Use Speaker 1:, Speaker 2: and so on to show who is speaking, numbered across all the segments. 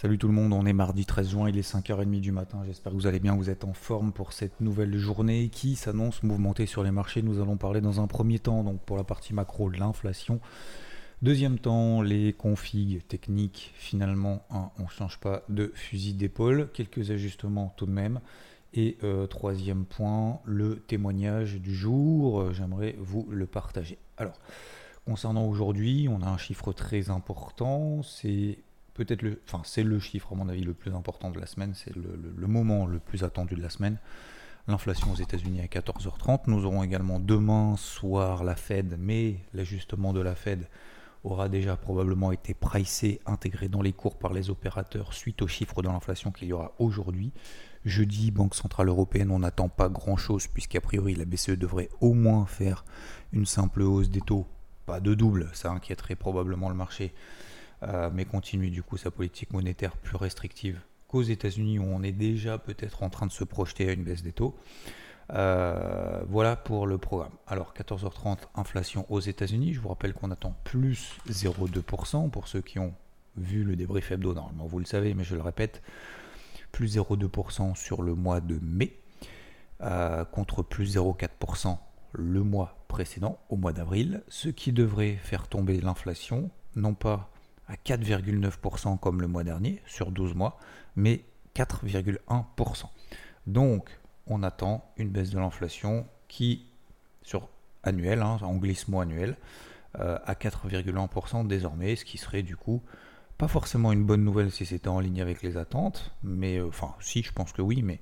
Speaker 1: Salut tout le monde, on est mardi 13 juin, il est 5h30 du matin, j'espère que vous allez bien, vous êtes en forme pour cette nouvelle journée qui s'annonce mouvementée sur les marchés. Nous allons parler dans un premier temps, donc pour la partie macro, de l'inflation. Deuxième temps, les configs techniques, finalement, on ne change pas de fusil d'épaule, quelques ajustements tout de même. Et euh, troisième point, le témoignage du jour, j'aimerais vous le partager. Alors, concernant aujourd'hui, on a un chiffre très important, c'est peut-être le, enfin c'est le chiffre à mon avis le plus important de la semaine, c'est le, moment le plus attendu de la semaine. L'inflation aux États-Unis à 14h30. Nous aurons également demain soir la Fed, mais l'ajustement de la Fed aura déjà probablement été pricé, intégré dans les cours par les opérateurs suite aux chiffres de l'inflation qu'il y aura aujourd'hui. Jeudi, Banque Centrale Européenne, on n'attend pas grand-chose puisqu'a priori la BCE devrait au moins faire une simple hausse des taux, pas de double, ça inquiéterait probablement le marché euh, mais continue du coup sa politique monétaire plus restrictive qu'aux États-Unis où on est déjà peut-être en train de se projeter à une baisse des taux. Euh, voilà pour le programme. Alors 14h30, inflation aux États-Unis. Je vous rappelle qu'on attend plus 0,2% pour ceux qui ont vu le débrief hebdo. Normalement, vous le savez, mais je le répète, plus 0,2% sur le mois de mai euh, contre plus 0,4% le mois précédent, au mois d'avril, ce qui devrait faire tomber l'inflation, non pas à 4,9% comme le mois dernier sur 12 mois, mais 4,1%. Donc on attend une baisse de l'inflation qui, sur annuel, hein, en glissement annuel, euh, à 4,1% désormais, ce qui serait du coup pas forcément une bonne nouvelle si c'était en ligne avec les attentes, mais euh, enfin si je pense que oui, mais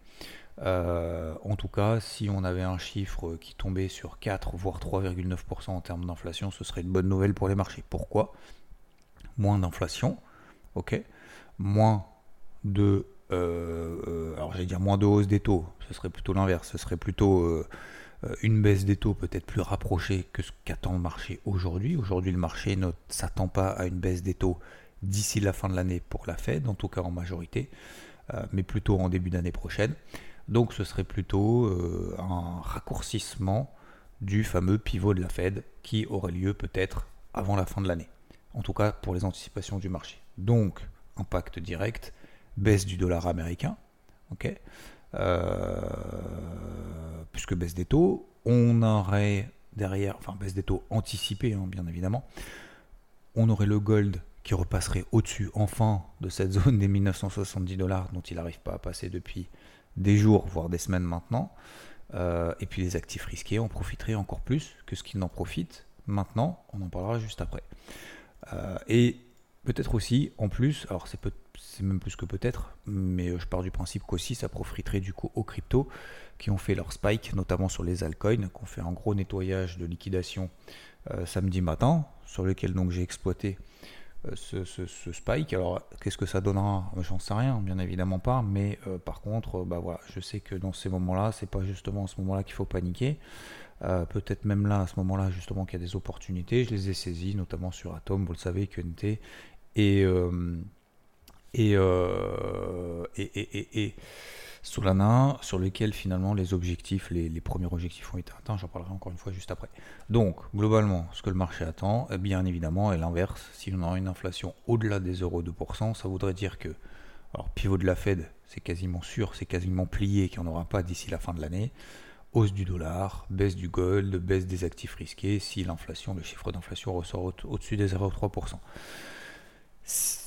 Speaker 1: euh, en tout cas si on avait un chiffre qui tombait sur 4 voire 3,9% en termes d'inflation, ce serait une bonne nouvelle pour les marchés. Pourquoi? Moins d'inflation, ok, moins de, euh, euh, alors j'allais dire moins de hausse des taux, ce serait plutôt l'inverse, ce serait plutôt euh, une baisse des taux peut-être plus rapprochée que ce qu'attend le marché aujourd'hui. Aujourd'hui, le marché ne s'attend pas à une baisse des taux d'ici la fin de l'année pour la Fed, en tout cas en majorité, mais plutôt en début d'année prochaine. Donc ce serait plutôt un raccourcissement du fameux pivot de la Fed qui aurait lieu peut-être avant la fin de l'année en tout cas pour les anticipations du marché. Donc, impact direct, baisse du dollar américain, euh, puisque baisse des taux, on aurait derrière, enfin baisse des taux anticipée, hein, bien évidemment, on aurait le gold qui repasserait au-dessus enfin de cette zone des 1970 dollars dont il n'arrive pas à passer depuis des jours, voire des semaines maintenant. Euh, et puis les actifs risqués en profiteraient encore plus que ce qu'ils n'en profitent maintenant. On en parlera juste après. Euh, et peut-être aussi, en plus, alors c'est, même plus que peut-être, mais euh, je pars du principe qu'aussi ça profiterait du coup aux cryptos qui ont fait leur spike, notamment sur les altcoins, qui ont fait un gros nettoyage de liquidation euh, samedi matin, sur lequel donc j'ai exploité ce, spike. Alors, qu'est-ce que ça donnera? J'en sais rien, bien évidemment pas. Mais par contre, bah voilà, je sais que dans ces moments-là, c'est pas justement à ce moment-là qu'il faut paniquer. Euh, peut-être même là, à ce moment-là, justement, qu'il y a des opportunités. Je les ai saisies, notamment sur Atom, vous le savez, QNT. Et, euh, euh, et, Solana, sur lesquels finalement les objectifs, les, premiers objectifs ont été atteints. J'en parlerai encore une fois juste après. Donc, globalement, ce que le marché attend, eh bien évidemment, est l'inverse. Si on a une inflation au-delà des 0,2%, ça voudrait dire que, alors, pivot de la Fed, c'est quasiment sûr, c'est quasiment plié qu'il n'y en aura pas d'ici la fin de l'année hausse du dollar, baisse du gold, baisse des actifs risqués si l'inflation, le chiffre d'inflation ressort au-dessus des 0,3%.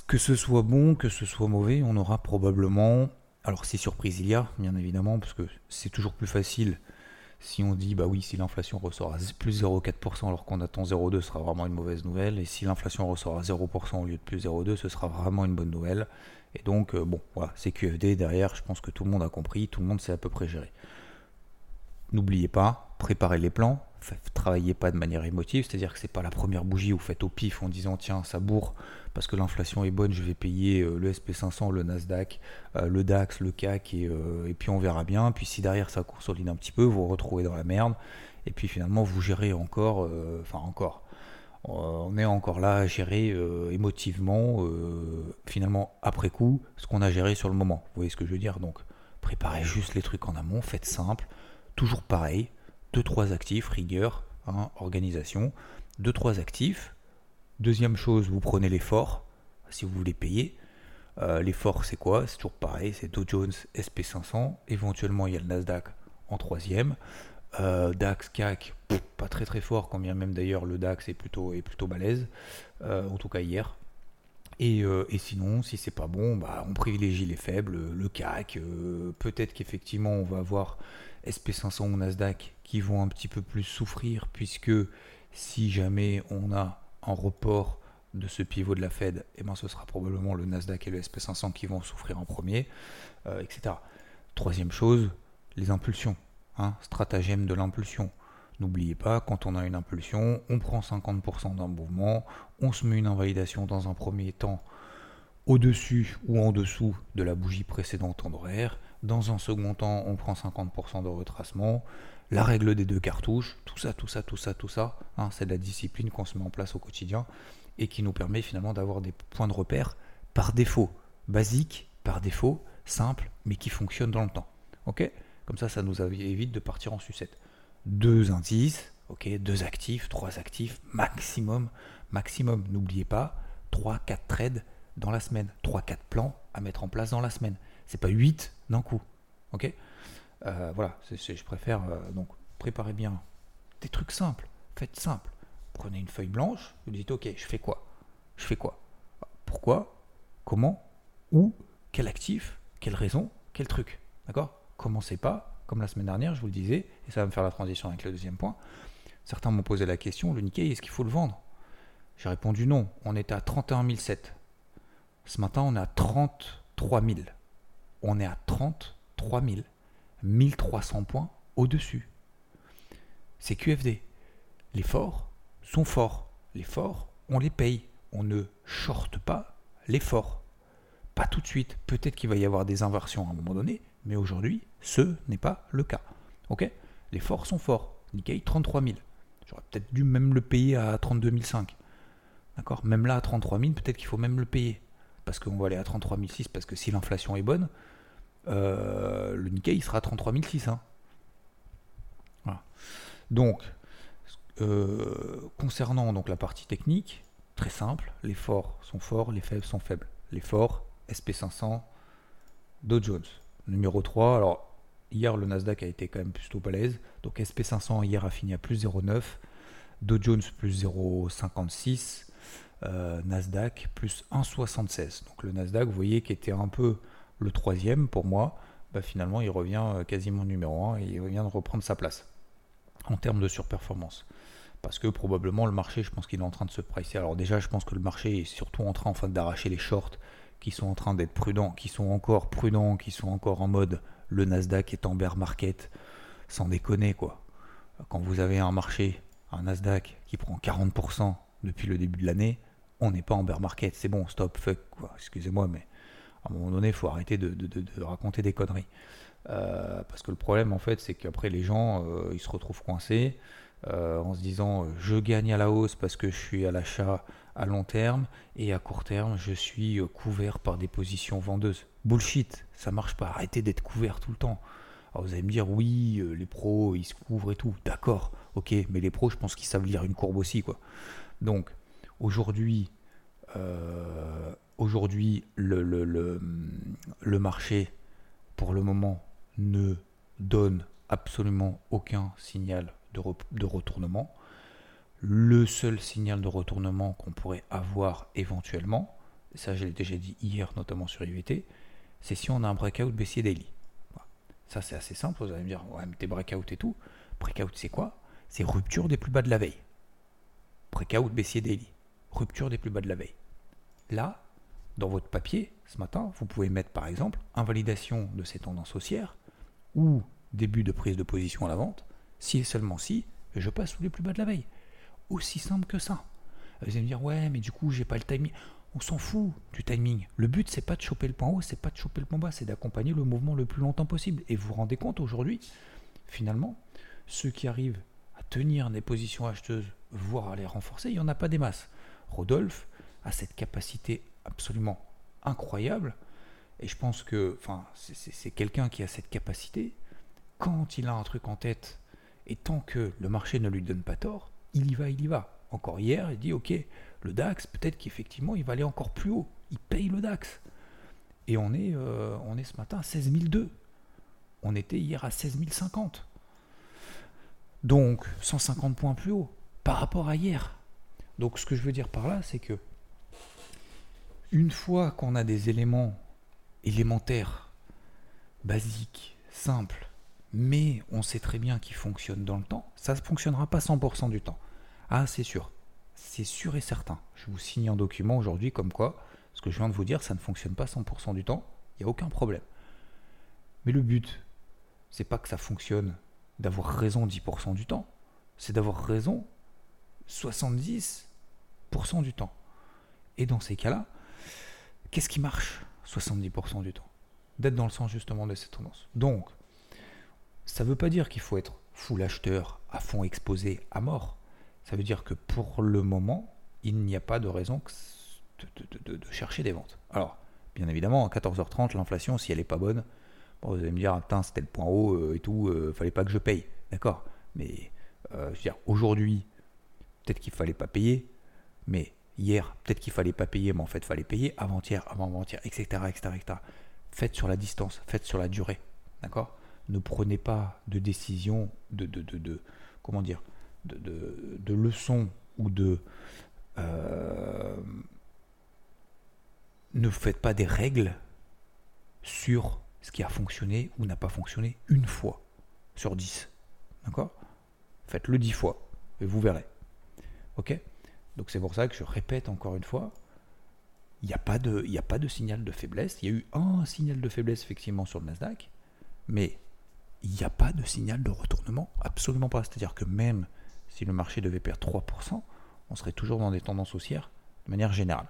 Speaker 1: Que ce soit bon, que ce soit mauvais, on aura probablement, alors si surprise il y a, bien évidemment, parce que c'est toujours plus facile si on dit, bah oui, si l'inflation ressort à plus 0,4% alors qu'on attend 0,2, ce sera vraiment une mauvaise nouvelle. Et si l'inflation ressort à 0% au lieu de plus 0,2, ce sera vraiment une bonne nouvelle. Et donc, euh, bon, voilà, c'est QFD derrière, je pense que tout le monde a compris, tout le monde sait à peu près gérer. N'oubliez pas, préparez les plans, travaillez pas de manière émotive, c'est-à-dire que c'est pas la première bougie où vous faites au pif en disant tiens ça bourre parce que l'inflation est bonne, je vais payer euh, le SP500, le Nasdaq, euh, le DAX, le CAC euh, et, puis on verra bien. Puis si derrière ça consolide un petit peu, vous vous retrouvez dans la merde et puis finalement vous gérez encore, enfin encore, on est encore là à gérer émotivement finalement après coup ce qu'on a géré sur le moment. Vous voyez ce que je veux dire? Donc préparez juste les trucs en amont, faites simple toujours pareil, 2-3 actifs, rigueur, hein, organisation, 2-3 actifs. Deuxième chose, vous prenez l'effort, si vous voulez payer. Euh, les forts, c'est quoi? C'est toujours pareil, c'est Dow Jones, SP500. Éventuellement, il y a le Nasdaq en troisième. Euh, DAX, CAC, pas très très fort, quand bien même d'ailleurs le DAX est plutôt, est plutôt balèze, en tout cas hier. Et, sinon, si c'est pas bon, bah, on privilégie les faibles, le CAC. Peut-être qu'effectivement, on va avoir SP500 ou Nasdaq qui vont un petit peu plus souffrir, puisque si jamais on a un report de ce pivot de la Fed, eh ben ce sera probablement le Nasdaq et le SP500 qui vont souffrir en premier, euh, etc. Troisième chose, les impulsions. Hein, stratagème de l'impulsion. N'oubliez pas, quand on a une impulsion, on prend 50% d'un mouvement, on se met une invalidation dans un premier temps au-dessus ou en dessous de la bougie précédente en horaire. Dans un second temps, on prend 50% de retracement. La règle des deux cartouches, tout ça, tout ça, tout ça, tout ça, hein, c'est de la discipline qu'on se met en place au quotidien et qui nous permet finalement d'avoir des points de repère par défaut, basiques, par défaut, simples, mais qui fonctionnent dans le temps. Comme ça, ça nous évite de partir en sucette. Deux indices, ok, deux actifs, trois actifs, maximum, maximum. N'oubliez pas, 3-4 trades dans la semaine, 3-4 plans à mettre en place dans la semaine. C'est pas 8 d'un coup. Ok? Euh, Voilà, je préfère euh, donc préparer bien des trucs simples, faites simple. Prenez une feuille blanche, vous dites ok, je fais quoi? Je fais quoi? Pourquoi? Comment? Où? Quel actif? Quelle raison? Quel truc? D'accord? Commencez pas, comme la semaine dernière, je vous le disais, et ça va me faire la transition avec le deuxième point. Certains m'ont posé la question, le Nikkei, est-ce qu'il faut le vendre? J'ai répondu non, on est à 31 007. Ce matin, on est à 33 000. On est à 33 000. 1300 points au-dessus. C'est QFD. L'effort, sont forts. Les forts, on les paye. On ne shorte pas les forts. Pas tout de suite. Peut-être qu'il va y avoir des inversions à un moment donné, mais aujourd'hui, ce n'est pas le cas. Ok? Les forts sont forts. Nikkei, 33 000. J'aurais peut-être dû même le payer à 32 500. D'accord? Même là, à 33 000, peut-être qu'il faut même le payer. Parce qu'on va aller à 33 600, parce que si l'inflation est bonne, euh, le Nikkei il sera à 33 600. Voilà. Donc, euh, concernant donc la partie technique, très simple, les forts sont forts, les faibles sont faibles. Les forts, SP500, Dow Jones. Numéro 3, alors hier le Nasdaq a été quand même plutôt balèze, donc SP500 hier a fini à plus 0,9, Dow Jones plus 0,56, euh, Nasdaq plus 1,76. Donc le Nasdaq, vous voyez, qui était un peu le troisième pour moi, bah, finalement il revient euh, quasiment numéro 1 et il vient de reprendre sa place en termes de surperformance parce que probablement le marché, je pense qu'il est en train de se pricer. Alors déjà, je pense que le marché est surtout en train d'arracher les shorts qui sont en train d'être prudents, qui sont encore prudents, qui sont encore en mode le Nasdaq est en bear market, sans déconner quoi. Quand vous avez un marché, un Nasdaq qui prend 40% depuis le début de l'année, on n'est pas en bear market, c'est bon, stop, fuck, quoi. Excusez-moi, mais à un moment donné, il faut arrêter de, raconter des conneries. Euh, parce que le problème, en fait, c'est qu'après, les gens, euh, ils se retrouvent coincés. Euh, en se disant je gagne à la hausse parce que je suis à l'achat à long terme et à court terme je suis couvert par des positions vendeuses. Bullshit, ça marche pas. Arrêtez d'être couvert tout le temps. Alors vous allez me dire oui, les pros ils se couvrent et tout. D'accord, ok, mais les pros je pense qu'ils savent lire une courbe aussi quoi. Donc aujourd'hui, aujourd'hui le, marché pour le moment ne donne absolument aucun signal de, retournement. Le seul signal de retournement qu'on pourrait avoir éventuellement, ça je l'ai déjà dit hier notamment sur IVT, c'est si on a un breakout baissier daily. Ça c'est assez simple, vous allez me dire, ouais mais t'es breakout et tout. Breakout c'est quoi? C'est rupture des plus bas de la veille. Breakout baissier daily. Rupture des plus bas de la veille. Là, dans votre papier, ce matin, vous pouvez mettre par exemple invalidation de ces tendances haussières ou début de prise de position à la vente si et seulement si, je passe sous les plus bas de la veille. Aussi simple que ça. Vous allez me dire, ouais, mais du coup, j'ai pas le timing. On s'en fout du timing. Le but, c'est pas de choper le point haut, c'est pas de choper le point bas, c'est d'accompagner le mouvement le plus longtemps possible. Et vous vous rendez compte aujourd'hui, finalement, ceux qui arrivent à tenir des positions acheteuses, voire à les renforcer, il n'y en a pas des masses. Rodolphe a cette capacité absolument incroyable. Et je pense que enfin, c'est quelqu'un qui a cette capacité. Quand il a un truc en tête, et tant que le marché ne lui donne pas tort, il y va, il y va. Encore hier, il dit ok, le DAX, peut-être qu'effectivement, il va aller encore plus haut. Il paye le DAX. Et on est, euh, on est ce matin à 16 002. On était hier à 16 050. Donc 150 points plus haut par rapport à hier. Donc ce que je veux dire par là, c'est que une fois qu'on a des éléments élémentaires, basiques, simples, mais on sait très bien qu'ils fonctionnent dans le temps, ça ne fonctionnera pas 100% du temps. Ah, c'est sûr. C'est sûr et certain. Je vous signe un document aujourd'hui comme quoi, ce que je viens de vous dire, ça ne fonctionne pas 100% du temps. Il n'y a aucun problème. Mais le but, c'est pas que ça fonctionne d'avoir raison 10% du temps. C'est d'avoir raison 70% du temps. Et dans ces cas-là, qu'est-ce qui marche 70% du temps? D'être dans le sens justement de cette tendance. Donc, ça ne veut pas dire qu'il faut être full acheteur, à fond exposé, à mort. Ça veut dire que pour le moment, il n'y a pas de raison de, chercher des ventes. Alors, bien évidemment, à 14h30, l'inflation, si elle n'est pas bonne, vous allez me dire, ah, c'était le point haut euh, et tout, euh, fallait pas que je paye. D'accord? Mais, euh, je veux dire, aujourd'hui, peut-être qu'il fallait pas payer, mais hier, peut-être qu'il fallait pas payer, mais en fait, il fallait payer avant-hier, avant-avant-hier, etc., etc., etc. Faites sur la distance, faites sur la durée. D'accord? Ne prenez pas de décision, de, de, de, comment dire, de, de, de leçons ou de. ne faites pas des règles sur ce qui a fonctionné ou n'a pas fonctionné une fois sur 10. D'accord? Faites-le 10 fois et vous verrez. Ok? Donc c'est pour ça que je répète encore une fois, il n'y a, pas de, a pas de signal de faiblesse. Il y a eu un signal de faiblesse effectivement sur le Nasdaq, mais il n'y a pas de signal de retournement, absolument pas. C'est-à-dire que même si le marché devait perdre 3%, on serait toujours dans des tendances haussières de manière générale.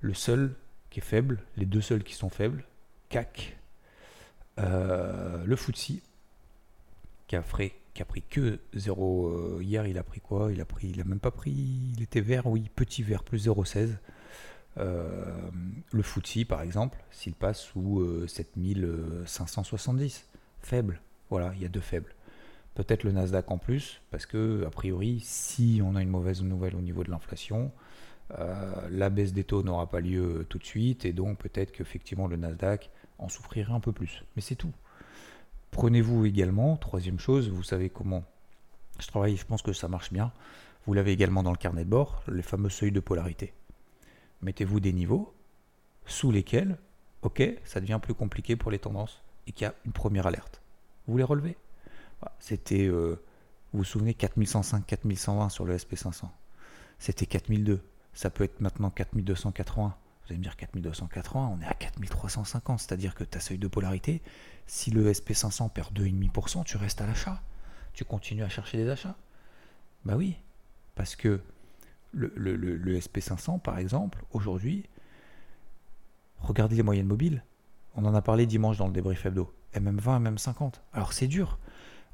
Speaker 1: Le seul qui est faible, les deux seuls qui sont faibles, CAC euh, le FTSE, qui a, qui a pris que 0 euh, hier, il a pris quoi? Il a pris, il a même pas pris, il était vert, oui, petit vert, plus 0,16. Euh, le FTSE, par exemple, s'il passe sous 7570, faible. Voilà, il y a deux faibles. Peut-être le Nasdaq en plus, parce que, a priori, si on a une mauvaise nouvelle au niveau de l'inflation, la baisse des taux n'aura pas lieu tout de suite, et donc peut-être qu'effectivement le Nasdaq en souffrirait un peu plus. Mais c'est tout. Prenez-vous également, troisième chose, vous savez comment je travaille, je pense que ça marche bien. Vous l'avez également dans le carnet de bord, les fameux seuils de polarité. Mettez-vous des niveaux sous lesquels, ok, ça devient plus compliqué pour les tendances et qu'il y a une première alerte. Vous les relevez. C'était, euh, vous vous souvenez, 4105, 4120 sur le SP500. C'était 4002. Ça peut être maintenant 4280. Vous allez me dire 4280, on est à 4350, c'est-à-dire que ta seuil de polarité, si le SP500 perd 2,5%, tu restes à l'achat. Tu continues à chercher des achats. Bah oui, parce que le, SP500, par exemple, aujourd'hui, regardez les moyennes mobiles. On en a parlé dimanche dans le débrief hebdo. MM20, MM50. Alors c'est dur.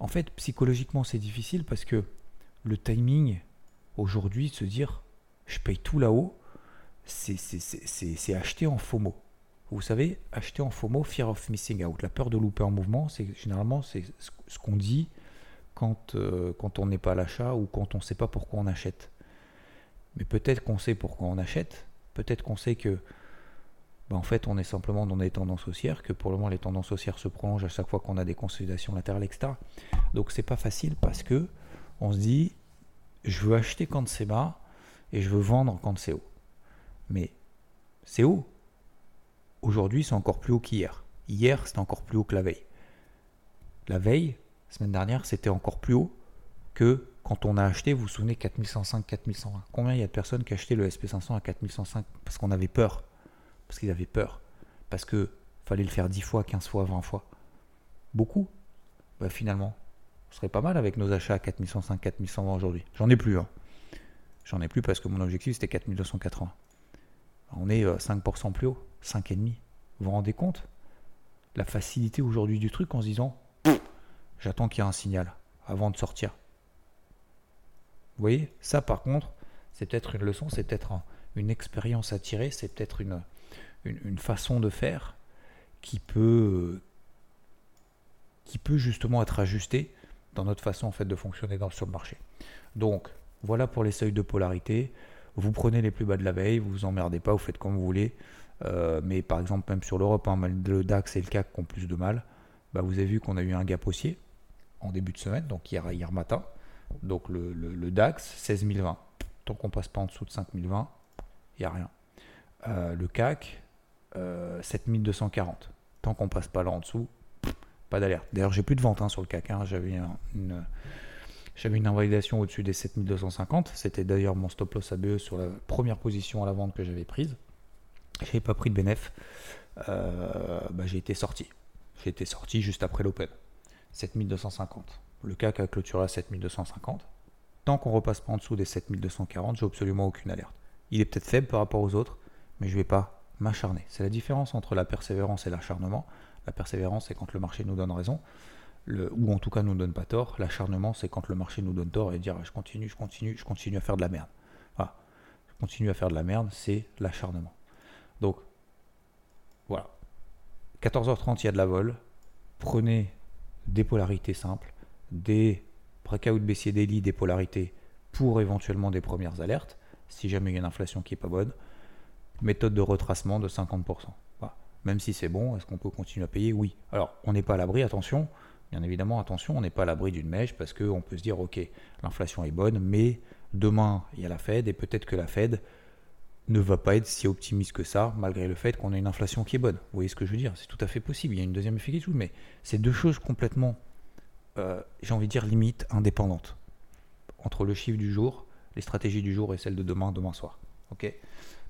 Speaker 1: En fait, psychologiquement, c'est difficile parce que le timing, aujourd'hui, se dire, je paye tout là-haut, c'est acheter en FOMO. Vous savez, acheter en FOMO, fear of missing out, la peur de louper en mouvement, c'est généralement c'est ce qu'on dit quand, euh, quand on n'est pas à l'achat ou quand on ne sait pas pourquoi on achète. Mais peut-être qu'on sait pourquoi on achète, peut-être qu'on sait que ben, en fait on est simplement dans des tendances haussières, que pour le moment les tendances haussières se prolongent à chaque fois qu'on a des consolidations latérales, etc. Donc c'est pas facile parce que on se dit je veux acheter quand c'est bas et je veux vendre quand c'est haut. Mais c'est haut. Aujourd'hui, c'est encore plus haut qu'hier. Hier, c'était encore plus haut que la veille. La veille, semaine dernière, c'était encore plus haut que quand on a acheté, vous vous souvenez, 4105, 4120. Combien il y a de personnes qui achetaient le SP500 à 4105 parce qu'on avait peur? Parce qu'ils avaient peur. Parce que fallait le faire 10 fois, 15 fois, 20 fois. Beaucoup. Bah, finalement, ce serait pas mal avec nos achats à 4105, 4120 aujourd'hui. J'en ai plus. Hein. J'en ai plus parce que mon objectif c'était 4280 on est 5% euh, plus haut, 5,5. Vous vous rendez compte? La facilité aujourd'hui du truc en se disant j'attends qu'il y ait un signal avant de sortir. Vous voyez? Ça par contre, c'est peut-être une leçon, c'est peut-être une expérience à tirer, c'est peut-être une, façon de faire qui peut, qui peut justement être ajustée dans notre façon de fonctionner dans, sur le marché. Donc voilà pour les seuils de polarité. Vous prenez les plus bas de la veille, vous vous emmerdez pas, vous faites comme vous voulez. Euh, mais par exemple, même sur l'Europe, hein, le DAX et le CAC qui ont plus de mal, bah, vous avez vu qu'on a eu un gap haussier en début de semaine, donc hier, matin. Donc le, DAX, 16 020. Tant qu'on passe pas en dessous de 5 020, il n'y a rien. Euh, le CAC, 7240. Tant qu'on passe pas là en dessous, pas d'alerte. D'ailleurs, j'ai plus de vente hein, sur le CAC. Hein. J'avais une, j'avais une invalidation au-dessus des 7250. C'était d'ailleurs mon stop loss ABE sur la première position à la vente que j'avais prise. J'avais pas pris de bénéf. Euh, bah, j'ai été sorti. J'ai été sorti juste après l'open. 7250. Le CAC a clôturé à 7250. Tant qu'on repasse pas en dessous des 7240, j'ai absolument aucune alerte. Il est peut-être faible par rapport aux autres, mais je vais pas m'acharner. C'est la différence entre la persévérance et l'acharnement. La persévérance, c'est quand le marché nous donne raison, ou en tout cas nous donne pas tort. L'acharnement, c'est quand le marché nous donne tort et dire je continue, je continue, je continue à faire de la merde. Voilà. Je continue à faire de la merde, c'est l'acharnement. Donc, voilà. 14h30, il y a de la vol. Prenez des polarités simples, des breakout baissier daily, des polarités pour éventuellement des premières alertes, si jamais il y a une inflation qui n'est pas bonne. Méthode de retracement de 50%. Même si c'est bon, est-ce qu'on peut continuer à payer? Oui. Alors, on n'est pas à l'abri, attention. Bien évidemment, attention, on n'est pas à l'abri d'une mèche parce qu'on peut se dire, ok, l'inflation est bonne, mais demain, il y a la Fed et peut-être que la Fed ne va pas être si optimiste que ça, malgré le fait qu'on a une inflation qui est bonne. Vous voyez ce que je veux dire? C'est tout à fait possible. Il y a une deuxième effet qui mais c'est deux choses complètement, euh, j'ai envie de dire, limite indépendantes. Entre le chiffre du jour, les stratégies du jour et celles de demain, demain soir. Ok?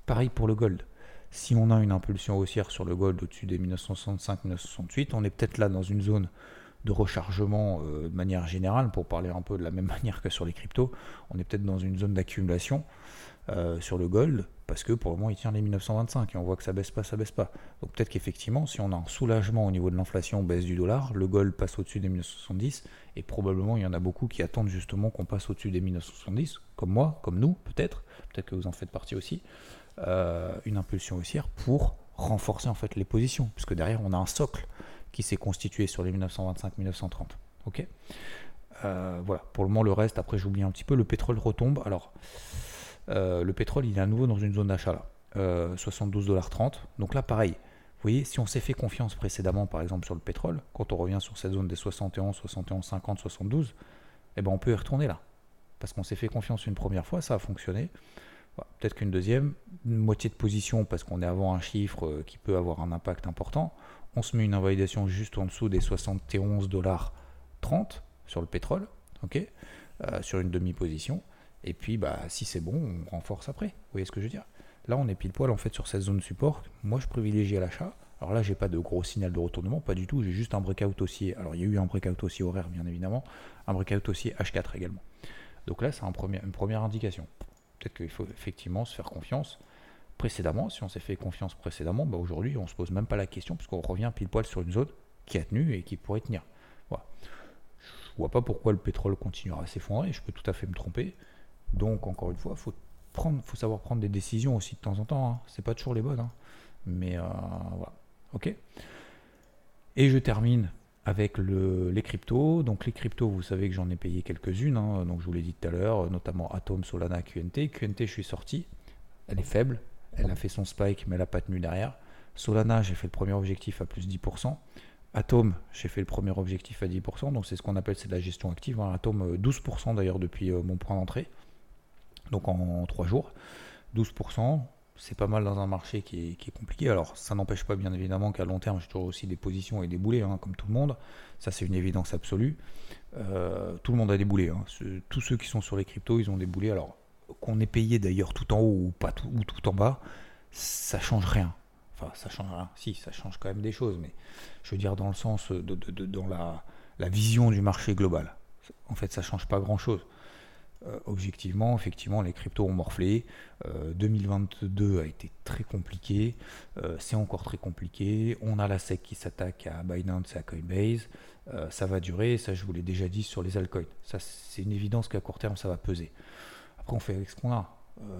Speaker 1: Pareil pour le gold. Si on a une impulsion haussière sur le gold au-dessus des 1965-1968, on est peut-être là dans une zone de rechargement euh, de manière générale, pour parler un peu de la même manière que sur les cryptos, on est peut-être dans une zone d'accumulation euh, sur le gold, parce que pour le moment il tient les 1925 et on voit que ça baisse pas, ça baisse pas. Donc peut-être qu'effectivement, si on a un soulagement au niveau de l'inflation, baisse du dollar, le gold passe au-dessus des 1970 et probablement il y en a beaucoup qui attendent justement qu'on passe au-dessus des 1970, comme moi, comme nous peut-être, peut-être que vous en faites partie aussi, euh, une impulsion haussière pour renforcer en fait les positions, puisque derrière on a un socle qui s'est constitué sur les 1925-1930. Ok euh, Voilà, pour le moment le reste, après j'oublie un petit peu, le pétrole retombe. Alors euh, le pétrole, il est à nouveau dans une zone d'achat là. 72,30$. Euh, Donc là, pareil. Vous voyez, si on s'est fait confiance précédemment, par exemple, sur le pétrole, quand on revient sur cette zone des 71, 71, 50, 72, eh ben on peut y retourner là. Parce qu'on s'est fait confiance une première fois, ça a fonctionné. Peut-être qu'une deuxième, une moitié de position parce qu'on est avant un chiffre euh, qui peut avoir un impact important. On se met une invalidation juste en dessous des 71 dollars 30 sur le pétrole, ok, sur une demi-position. Et puis, bah, si c'est bon, on renforce après. Vous voyez ce que je veux dire? Là, on est pile poil en fait sur cette zone support. Moi, je privilégie l'achat. Alors là, j'ai pas de gros signal de retournement, pas du tout. J'ai juste un breakout haussier. Alors, il y a eu un breakout haussier horaire, bien évidemment, un breakout haussier H4 également. Donc là, c'est une première indication. Peut-être qu'il faut effectivement se faire confiance. Précédemment, si on s'est fait confiance précédemment, bah aujourd'hui, on se pose même pas la question, puisqu'on revient pile poil sur une zone qui a tenu et qui pourrait tenir. Voilà. Je vois pas pourquoi le pétrole continuera à s'effondrer. Je peux tout à fait me tromper. Donc, encore une fois, il faut, faut savoir prendre des décisions aussi de temps en temps. Hein. C'est pas toujours les bonnes. Hein. Mais euh, voilà. OK Et je termine avec le, les cryptos. Donc, les cryptos, vous savez que j'en ai payé quelques-unes. Hein. Donc, je vous l'ai dit tout à l'heure, notamment Atom, Solana, QNT. QNT, je suis sorti. Elle est faible. Elle a fait son spike, mais elle n'a pas tenu derrière. Solana, j'ai fait le premier objectif à plus 10%. Atom, j'ai fait le premier objectif à 10%, donc c'est ce qu'on appelle c'est de la gestion active. Atom, 12% d'ailleurs depuis euh, mon point d'entrée donc en, trois jours. 12%, c'est pas mal dans un marché qui est, compliqué. Alors, ça n'empêche pas, bien évidemment, qu'à long terme, j'ai toujours aussi des positions et des boulets, hein, comme tout le monde. Ça, c'est une évidence absolue. Euh, tout le monde a des boulets. Hein. tous ceux qui sont sur les cryptos, ils ont des boulets. Alors, qu'on ait payé d'ailleurs tout en haut ou, pas tout, ou tout en bas, ça change rien. Enfin, ça change rien. Si, ça change quand même des choses, mais je veux dire dans le sens de, dans la, la, vision du marché global. En fait, ça change pas grand-chose. Euh, objectivement, effectivement, les cryptos ont morflé. 2022 euh, a été très compliqué. Euh, c'est encore très compliqué. On a la SEC qui s'attaque à Binance et à Coinbase. ça va durer. Ça, je vous l'ai déjà dit sur les altcoins. Ça, c'est une évidence qu'à court terme, ça va peser. Après, on fait avec ce qu'on a.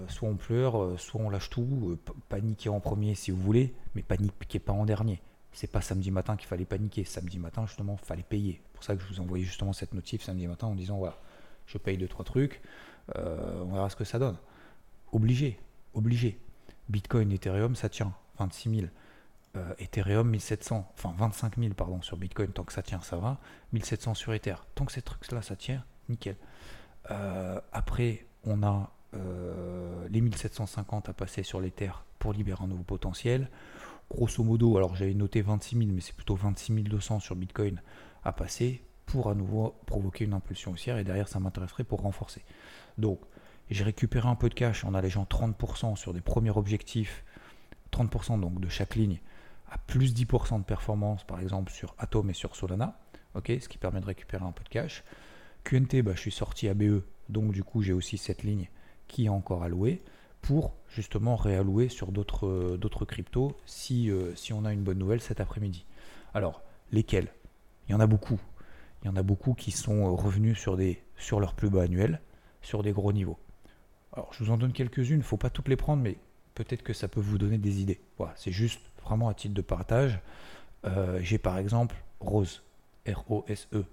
Speaker 1: soit on pleure, soit on lâche tout. paniquer en premier si vous voulez, mais paniquez pas en dernier. C'est pas samedi matin qu'il fallait paniquer. Samedi matin, justement, fallait payer. C'est pour ça que je vous envoyais justement cette notif samedi matin en disant voilà je paye 2-3 trucs, euh, on verra ce que ça donne. Obligé, obligé. Bitcoin, Ethereum, ça tient. 26 000. Euh, Ethereum 1700, enfin 25 000 pardon sur Bitcoin, tant que ça tient, ça va. 1700 sur Ether, tant que ces trucs-là, ça tient, nickel. Euh, après, on a les 1750 à passer sur l'Ether pour libérer un nouveau potentiel. Grosso modo, alors j'avais noté 26 000, mais c'est plutôt 26 200 sur Bitcoin à passer pour à nouveau provoquer une impulsion haussière et derrière ça m'intéresserait pour renforcer. Donc j'ai récupéré un peu de cash en allégeant 30% sur des premiers objectifs, 30% donc de chaque ligne à plus 10% de performance par exemple sur Atom et sur Solana, ce qui permet de récupérer un peu de cash. QNT, bah, je suis sorti à BE, donc du coup j'ai aussi cette ligne qui est encore allouée pour justement réallouer sur d'autres euh, cryptos si, euh, si on a une bonne nouvelle cet après-midi. Alors, lesquels? Il y en a beaucoup. Il y en a beaucoup qui sont euh, revenus sur, des, sur leur plus bas annuel, sur des gros niveaux. Alors, je vous en donne quelques-unes, il ne faut pas toutes les prendre, mais peut-être que ça peut vous donner des idées. Voilà, c'est juste vraiment à titre de partage. J'ai par exemple Rose, R-O-S-E,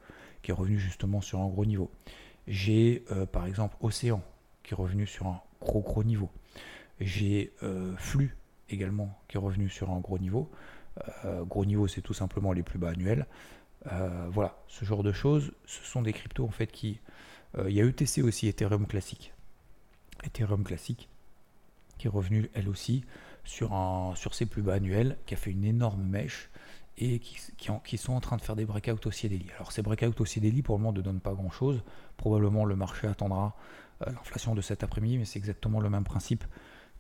Speaker 1: qui est revenu justement sur un gros niveau. J'ai par exemple Océan, qui est revenu sur un gros gros niveau. J'ai euh, Flux également qui est revenu sur un gros niveau. Euh, gros niveau, c'est tout simplement les plus bas annuels. Euh, voilà, ce genre de choses, ce sont des cryptos en fait qui. Il y a ETC aussi, Ethereum classique. Ethereum classique, qui est revenu elle aussi sur, ses plus bas annuels, qui a fait une énorme mèche et qui, sont en train de faire des breakouts au CDI. Alors ces breakouts au CDI pour le moment ne donnent pas grand chose. Probablement le marché attendra euh, l'inflation de cet après-midi, mais c'est exactement le même principe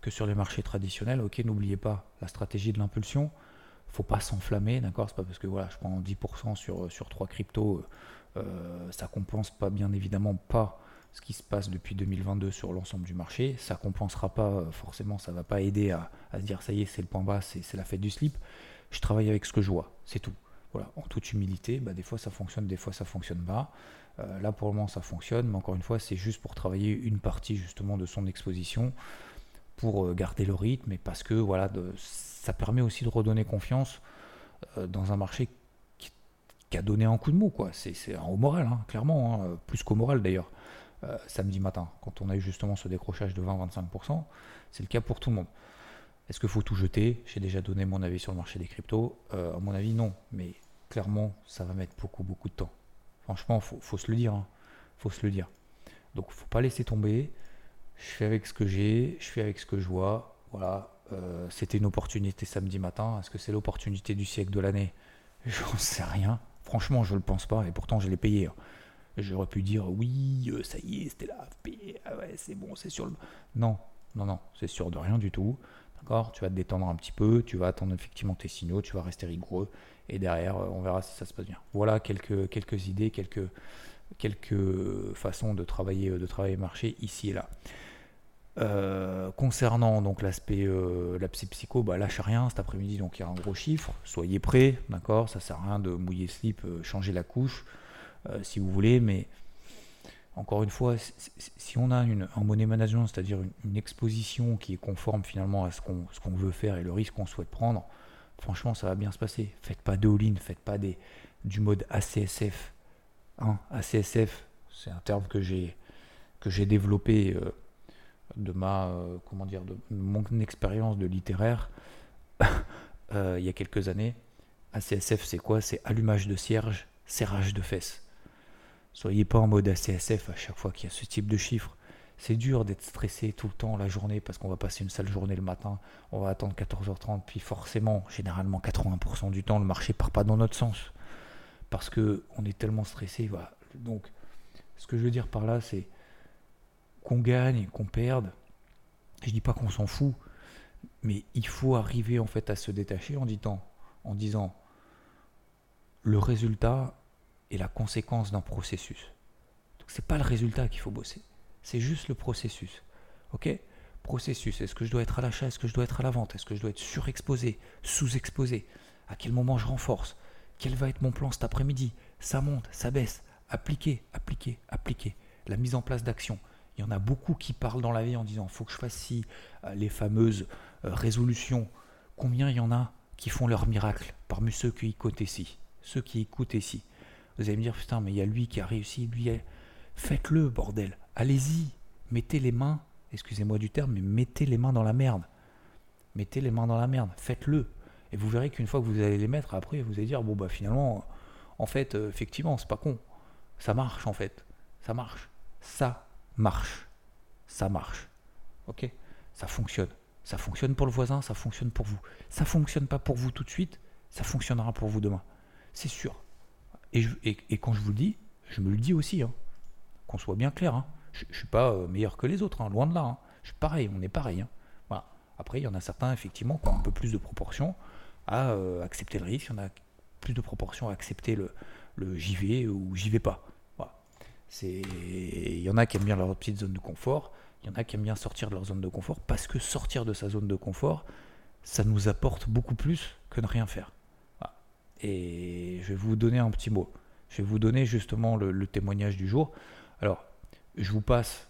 Speaker 1: que sur les marchés traditionnels. Ok, n'oubliez pas la stratégie de l'impulsion. Faut pas s'enflammer, d'accord? C'est pas parce que voilà, je prends 10% sur, sur 3 cryptos, euh, ça compense pas bien évidemment pas ce qui se passe depuis 2022 sur l'ensemble du marché. Ça compensera pas euh, forcément, ça va pas aider à, à se dire ça y est, c'est le point bas, c'est la fête du slip. Je travaille avec ce que je vois, c'est tout. Voilà, en toute humilité, bah, des fois ça fonctionne, des fois ça fonctionne pas. Euh, là, pour le moment, ça fonctionne, mais encore une fois, c'est juste pour travailler une partie justement de son exposition, pour euh, garder le rythme, et parce que voilà, ça permet aussi de redonner confiance euh, dans un marché qui, a donné un coup de mou. Quoi. C'est, au moral, hein, clairement, hein, plus qu'au moral d'ailleurs. samedi matin, quand on a eu justement ce décrochage de 20-25%, c'est le cas pour tout le monde. Est-ce qu'il faut tout jeter? J'ai déjà donné mon avis sur le marché des cryptos. à mon avis, non. Mais clairement, ça va mettre beaucoup, beaucoup de temps. Franchement, faut, faut se le dire. Hein. Faut se le dire. Donc, faut pas laisser tomber. Je fais avec ce que j'ai, je fais avec ce que je vois. Voilà. Euh, c'était une opportunité samedi matin. Est-ce que c'est l'opportunité du siècle de l'année? J'en sais rien. Franchement, je le pense pas. Et pourtant, je l'ai payé. Hein. J'aurais pu dire oui, euh, ça y est, c'était là. Ah ouais, c'est bon, c'est sur le. Non, non, non, c'est sûr de rien du tout. D'accord? Tu vas te détendre un petit peu, tu vas attendre effectivement tes signaux, tu vas rester rigoureux et derrière, euh, on verra si ça se passe bien. Voilà quelques, quelques idées, quelques, quelques façons de travailler, de travailler le marché ici et là. Euh, concernant donc l'aspect euh, la psycho, bah lâche rien cet après-midi, donc il y a un gros chiffre. Soyez prêts, d'accord Ça sert à rien de mouiller slip, changer la couche si vous voulez, mais encore une fois, si on a une, un money management, c'est-à-dire une, exposition qui est conforme finalement à ce qu'on veut faire et le risque qu'on souhaite prendre, franchement, ça va bien se passer. Faites pas de all-in, faites pas des, du mode ACSF. ACSF, c'est un terme que j'ai développé euh, de ma euh, comment dire de mon expérience de littéraire euh, il y a quelques années. ACSF, c'est quoi? C'est allumage de cierge, serrage de fesses. Soyez pas en mode ACSF à chaque fois qu'il y a ce type de chiffres. C'est dur d'être stressé tout le temps la journée parce qu'on va passer une sale journée le matin, on va attendre 14h30, puis forcément, généralement 80% du temps, le marché part pas dans notre sens. Parce que on est tellement stressé. Voilà. Donc, ce que je veux dire par là, c'est qu'on gagne, qu'on perde. Je dis pas qu'on s'en fout, mais il faut arriver en fait à se détacher en disant, en disant le résultat est la conséquence d'un processus. Donc c'est pas le résultat qu'il faut bosser. C'est juste le processus. Ok? Processus. Est-ce que je dois être à l'achat? Est-ce que je dois être à la vente? Est-ce que je dois être surexposé Sous-exposé? À quel moment je renforce? Quel va être mon plan cet après-midi? Ça monte, ça baisse. Appliquer, appliquer, appliquer. La mise en place d'action. Il y en a beaucoup qui parlent dans la vie en disant faut que je fasse ci, euh, les fameuses euh, résolutions. Combien il y en a qui font leur miracle parmi ceux qui écoutent ici? Ceux qui écoutent ici. Vous allez me dire putain, mais il y a lui qui a réussi, lui. Faites-le, bordel. Allez-y, mettez les mains, excusez-moi du terme, mais mettez les mains dans la merde. mettez les mains dans la merde, faites-le. Et vous verrez qu'une fois que vous allez les mettre, après, vous allez dire, bon, bah finalement, en fait, euh, effectivement, c'est pas con. Ça marche, en fait. Ça marche. Ça marche. Ça marche. Ok? Ça fonctionne. Ça fonctionne pour le voisin, ça fonctionne pour vous. Ça fonctionne pas pour vous tout de suite, ça fonctionnera pour vous demain. C'est sûr. Et, quand je vous le dis, je me le dis aussi. Hein. Qu'on soit bien clair. Hein. Je suis pas euh, meilleur que les autres, hein, loin de là. Je suis pareil, on est pareil. Après, il y en a certains, effectivement, qui ont un peu plus de proportion à euh, accepter le risque, il y en a plus de proportion à accepter le, le j'y vais ou j'y vais pas. Il y en a qui aiment bien leur petite zone de confort, il y en a qui aiment bien sortir de leur zone de confort parce que sortir de sa zone de confort, ça nous apporte beaucoup plus que ne rien faire. Et je vais vous donner un petit mot. Je vais vous donner justement le, témoignage du jour. Alors, je vous passe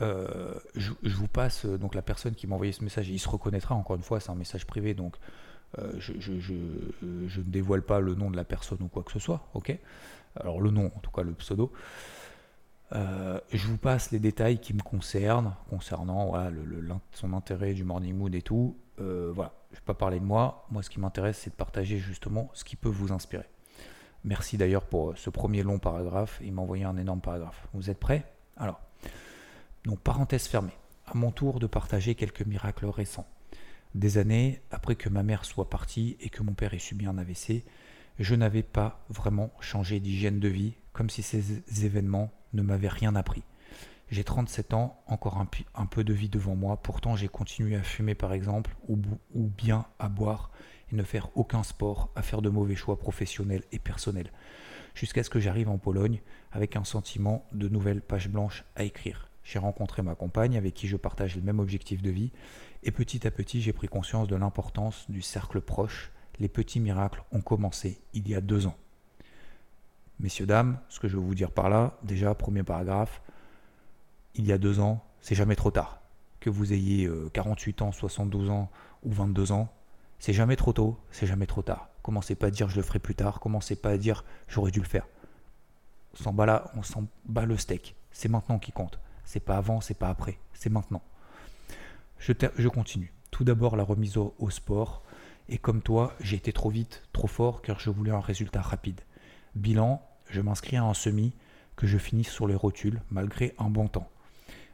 Speaker 1: euh, je, vous passe euh, donc la personne qui m'a envoyé ce message, il se reconnaîtra encore une fois, c'est un message privé, donc euh, je, ne dévoile pas le nom de la personne ou quoi que ce soit, ok? Alors le nom, en tout cas le pseudo. je vous passe les détails qui me concernent, concernant son intérêt du morning mood et tout. voilà, je ne vais pas parler de moi. Moi, ce qui m'intéresse, c'est de partager justement ce qui peut vous inspirer. Merci d'ailleurs pour ce premier long paragraphe. Il m'a envoyé un énorme paragraphe. Vous êtes prêts? Alors, donc parenthèse fermée. À mon tour de partager quelques miracles récents. Des années après que ma mère soit partie et que mon père ait subi un AVC, je n'avais pas vraiment changé d'hygiène de vie, comme si ces événements ne m'avaient rien appris. J'ai 37 ans, encore un, peu de vie devant moi, pourtant j'ai continué à fumer par exemple, ou, bien à boire et ne faire aucun sport, à faire de mauvais choix professionnels et personnels, jusqu'à ce que j'arrive en Pologne avec un sentiment de nouvelle page blanche à écrire. J'ai rencontré ma compagne avec qui je partage le même objectif de vie et petit à petit j'ai pris conscience de l'importance du cercle proche. Les petits miracles ont commencé il y a deux ans. Messieurs, dames, ce que je veux vous dire par là, déjà, premier paragraphe, il y a deux ans, c'est jamais trop tard. Que vous ayez 48 euh, ans, 72 ans ou 22 ans, c'est jamais trop tôt, c'est jamais trop tard. Commencez pas à dire je le ferai plus tard, commencez pas à dire j'aurais dû le faire. On s'en bat on s'en bat le steak. C'est maintenant qui compte. C'est pas avant, c'est pas après, c'est maintenant. Je, continue. Tout d'abord la remise au, sport. Et comme toi, j'ai été trop vite, trop fort, car je voulais un résultat rapide. Bilan, je m'inscris à un semi, que je finisse sur les rotules, malgré un bon temps.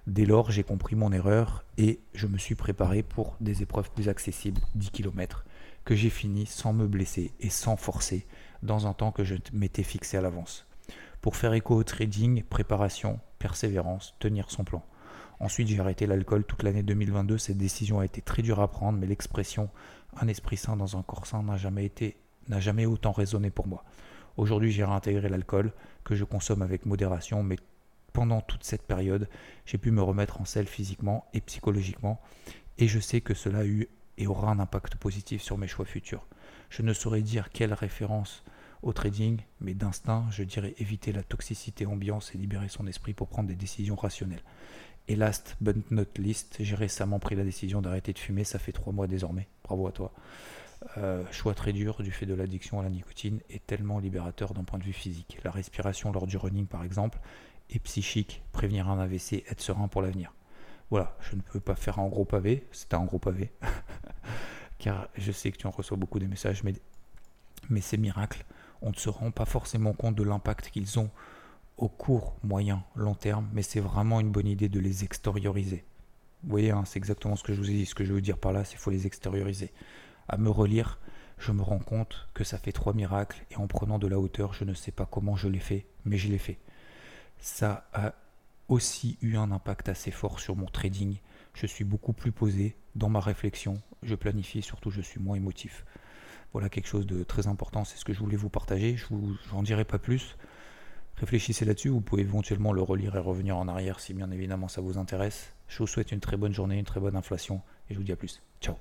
Speaker 1: Dès lors, j'ai compris mon erreur et je me suis préparé pour des épreuves plus accessibles, 10 km, que j'ai fini sans me blesser et sans forcer, dans un temps que je m'étais fixé à l'avance. Pour faire écho au trading, préparation, persévérance, tenir son plan. Ensuite, j'ai arrêté l'alcool toute l'année 2022. Cette décision a été très dure à prendre, mais l'expression un esprit sain dans un corps sain n'a jamais été, n'a jamais autant résonné pour moi. Aujourd'hui, j'ai réintégré l'alcool que je consomme avec modération, mais pendant toute cette période, j'ai pu me remettre en selle physiquement et psychologiquement, et je sais que cela a eu et aura un impact positif sur mes choix futurs. Je ne saurais dire quelle référence au trading, mais d'instinct, je dirais éviter la toxicité ambiance et libérer son esprit pour prendre des décisions rationnelles. Et last but not least, j'ai récemment pris la décision d'arrêter de fumer, ça fait trois mois désormais. Bravo à toi. Euh, choix très dur du fait de l'addiction à la nicotine et tellement libérateur d'un point de vue physique. La respiration lors du running par exemple est psychique, prévenir un AVC, être serein pour l'avenir. Voilà, je ne peux pas faire un gros pavé, c'était un gros pavé, car je sais que tu en reçois beaucoup des messages, mais, mais ces miracles, on ne se rend pas forcément compte de l'impact qu'ils ont au court, moyen, long terme, mais c'est vraiment une bonne idée de les extérioriser. Vous voyez, hein, c'est exactement ce que je vous ai dit. Ce que je veux dire par là, c'est qu'il faut les extérioriser. À me relire, je me rends compte que ça fait trois miracles et en prenant de la hauteur, je ne sais pas comment je l'ai fait, mais je l'ai fait. Ça a aussi eu un impact assez fort sur mon trading. Je suis beaucoup plus posé dans ma réflexion, je planifie, surtout je suis moins émotif. Voilà quelque chose de très important, c'est ce que je voulais vous partager. Je n'en dirai pas plus. Réfléchissez là-dessus, vous pouvez éventuellement le relire et revenir en arrière si bien évidemment ça vous intéresse. Je vous souhaite une très bonne journée, une très bonne inflation et je vous dis à plus. Ciao